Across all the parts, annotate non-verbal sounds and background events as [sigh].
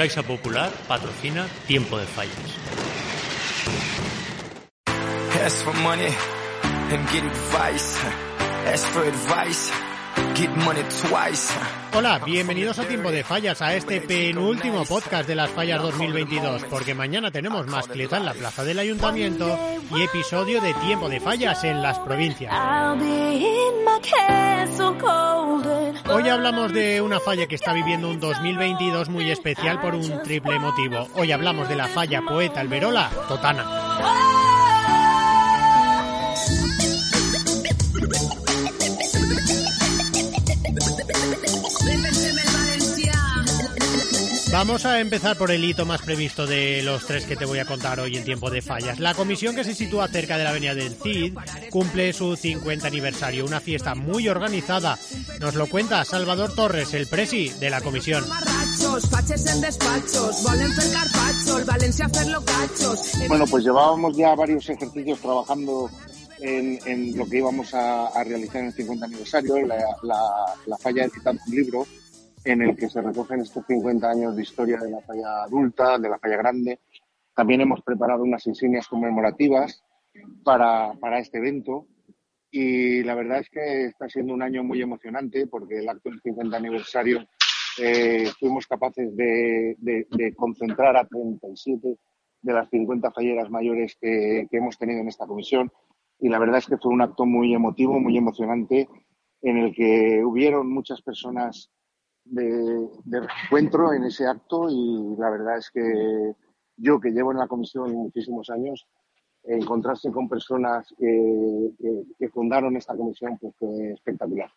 Caixa Popular patrocina Tiempo de Fallas. Ask for money and get advice. Ask for advice. Hola, bienvenidos a Tiempo de Fallas, a este penúltimo podcast de las fallas 2022, porque mañana tenemos mascleta en la plaza del ayuntamiento y episodio de Tiempo de Fallas en las provincias. Hoy hablamos de una falla que está viviendo un 2022 muy especial por un triple motivo. Hoy hablamos de la falla Poeta Alberola Totana. Vamos a empezar por el hito más previsto de los tres que te voy a contar hoy en tiempo de fallas. La comisión que se sitúa cerca de la avenida del Cid cumple su 50 aniversario, una fiesta muy organizada. Nos lo cuenta Salvador Torres, el presi de la comisión. Bueno, pues llevábamos ya varios ejercicios trabajando en, lo que íbamos a, realizar en el 50 aniversario. La, la, falla de citar un libro en el que se recogen estos 50 años de historia de la falla adulta, de la falla grande. También hemos preparado unas insignias conmemorativas para, para este evento y la verdad es que está siendo un año muy emocionante porque el acto del 50 aniversario eh, fuimos capaces de, de, concentrar a 37 de las 50 falleras mayores que, que hemos tenido en esta comisión y la verdad es que fue un acto muy emotivo, muy emocionante en el que hubieron muchas personas de, de reencuentro en ese acto y la verdad es que yo que llevo en la comisión muchísimos años, encontrarse con personas que, que, fundaron esta comisión pues fue espectacular.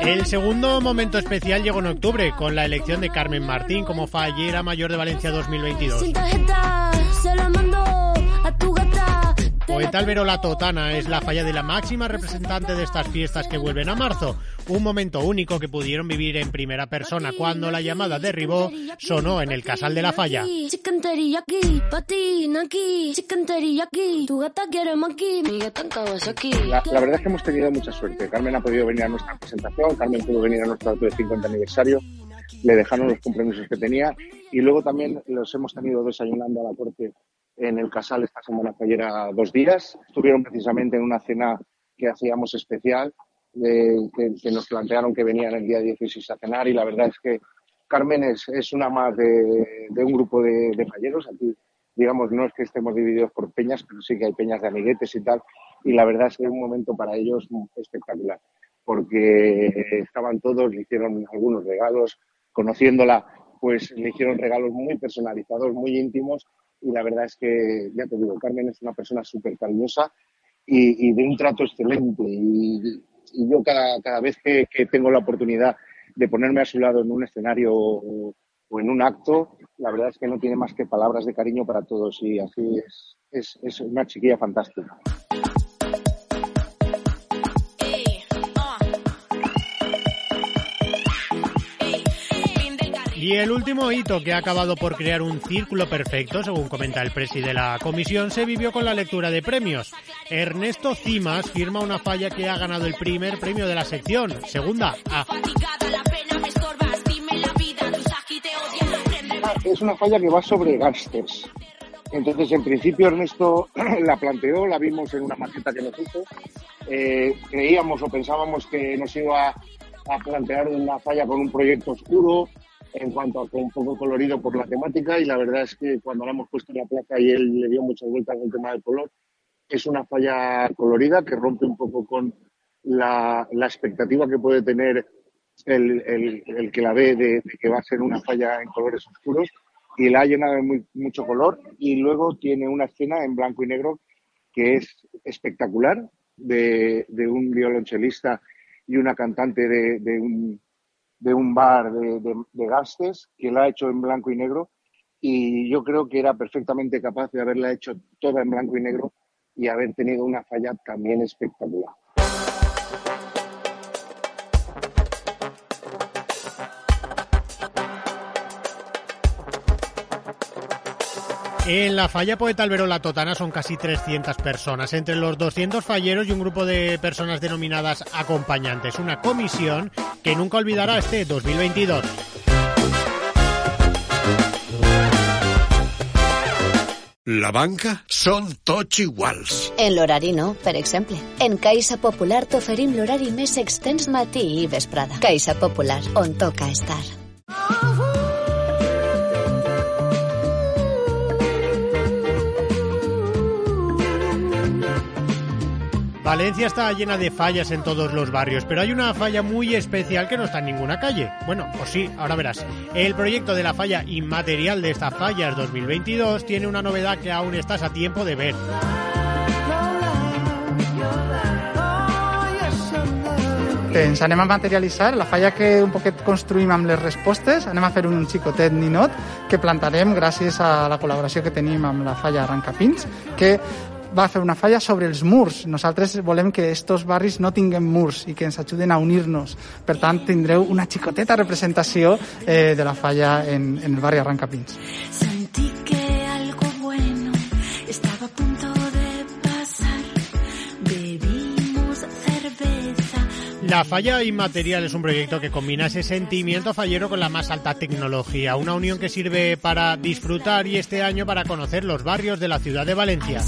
El segundo momento especial llegó en octubre con la elección de Carmen Martín como fallera mayor de Valencia 2022. Poeta Alberola Totana es la falla de la máxima representante de estas fiestas que vuelven a marzo. Un momento único que pudieron vivir en primera persona cuando la llamada derribó sonó en el casal de la falla. La, la, verdad es que hemos tenido mucha suerte. Carmen ha podido venir a nuestra presentación, Carmen pudo venir a nuestro acto de 50 aniversario, le dejaron los compromisos que tenía y luego también los hemos tenido desayunando a la corte en el Casal esta semana fallera dos días. Estuvieron precisamente en una cena que hacíamos especial, que, que, nos plantearon que venían el día 16 a cenar y la verdad es que Carmen es, es una más de, de un grupo de, de, falleros. Aquí, digamos, no es que estemos divididos por peñas, pero sí que hay peñas de amiguetes y tal. Y la verdad es que es un momento para ellos espectacular, porque estaban todos, le hicieron algunos regalos, conociéndola, pues le hicieron regalos muy personalizados, muy íntimos y la verdad es que, ya te digo, Carmen es una persona súper cariñosa y, de un trato excelente. Y, yo cada, cada vez que, tengo la oportunidad de ponerme a su lado en un escenario o, o, en un acto, la verdad es que no tiene más que palabras de cariño para todos y así es, es, es una chiquilla fantástica. Y el último hito que ha acabado por crear un círculo perfecto, según comenta el presidente de la comisión, se vivió con la lectura de premios. Ernesto Cimas firma una falla que ha ganado el primer premio de la sección, segunda A. Es una falla que va sobre gángsters. Entonces, en principio, Ernesto [clears throat] la planteó, la vimos en una maqueta que nos hizo. Eh, creíamos o pensábamos que nos iba a plantear una falla con un proyecto oscuro, en cuanto a un poco colorido por la temática y la verdad es que cuando la hemos puesto en la placa y él le dio muchas vueltas al tema del color, es una falla colorida que rompe un poco con la, la expectativa que puede tener el, el, el que la ve de, que va a ser una falla en colores oscuros y la ha llenado de mucho color y luego tiene una escena en blanco y negro que es espectacular de, de un violonchelista y una cantante de, de un de un bar de, gastes que la ha hecho en blanco y negro y yo creo que era perfectamente capaz de haberla hecho toda en blanco y negro y haber tenido una falla también espectacular. En la falla Poeta Alberola Totana son casi 300 personas, entre los 200 falleros y un grupo de personas denominadas acompañantes, una comisión que nunca olvidará este 2022. La banca són tots iguals. En l'horari no, per exemple. En Caixa Popular t'oferim l'horari més extens matí i vesprada. Caixa Popular, on toca estar. Valencia está llena de fallas en todos los barrios, pero hay una falla muy especial que no está en ninguna calle. Bueno, pues sí, ahora verás. El proyecto de la falla inmaterial de estas fallas 2022 tiene una novedad que aún estás a tiempo de ver. Ens anem a materialitzar la falla que un poquet construïm amb les respostes, anem a fer un xicotet ninot que plantarem gràcies a la col·laboració que tenim amb la falla Arrancapins, que va fer una falla sobre els murs. Nosaltres volem que estos barris no tinguin murs i que ens ajuden a unir-nos. Per tant, tindreu una xicoteta representació eh, de la falla en, en el barri Arrancapins. Sentí que algo bueno estaba a punto de pasar. Bebimos cerveza. La falla inmaterial es un proyecto que combina ese sentimiento fallero con la más alta tecnología, una unión que sirve para disfrutar y este año para conocer los barrios de la ciudad de Valencia.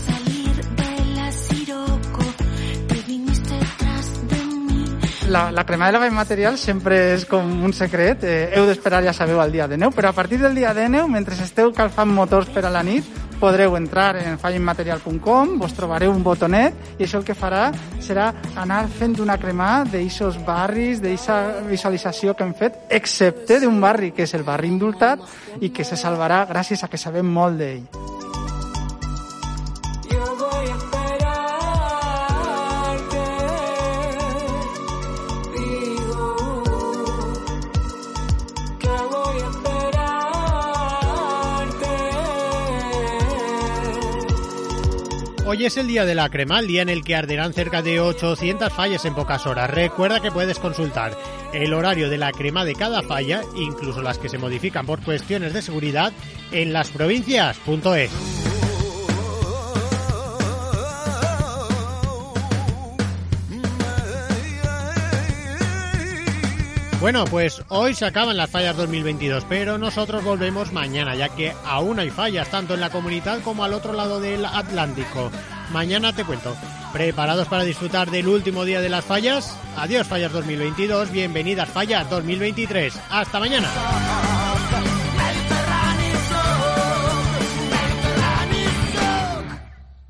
La, la crema de la material sempre és com un secret. Eh, heu d'esperar, ja sabeu, al dia de neu, però a partir del dia de neu, mentre esteu calfant motors per a la nit, podreu entrar en fallinmaterial.com, vos trobareu un botonet i això el que farà serà anar fent una crema d'eixos barris, d'eixa visualització que hem fet, excepte d'un barri que és el barri indultat i que se salvarà gràcies a que sabem molt d'ell. Hoy es el día de la crema, el día en el que arderán cerca de 800 fallas en pocas horas. Recuerda que puedes consultar el horario de la crema de cada falla, incluso las que se modifican por cuestiones de seguridad, en lasprovincias.es. Bueno, pues hoy se acaban las fallas 2022, pero nosotros volvemos mañana, ya que aún hay fallas, tanto en la comunidad como al otro lado del Atlántico. Mañana te cuento. ¿Preparados para disfrutar del último día de las fallas? Adiós fallas 2022, bienvenidas fallas 2023. Hasta mañana.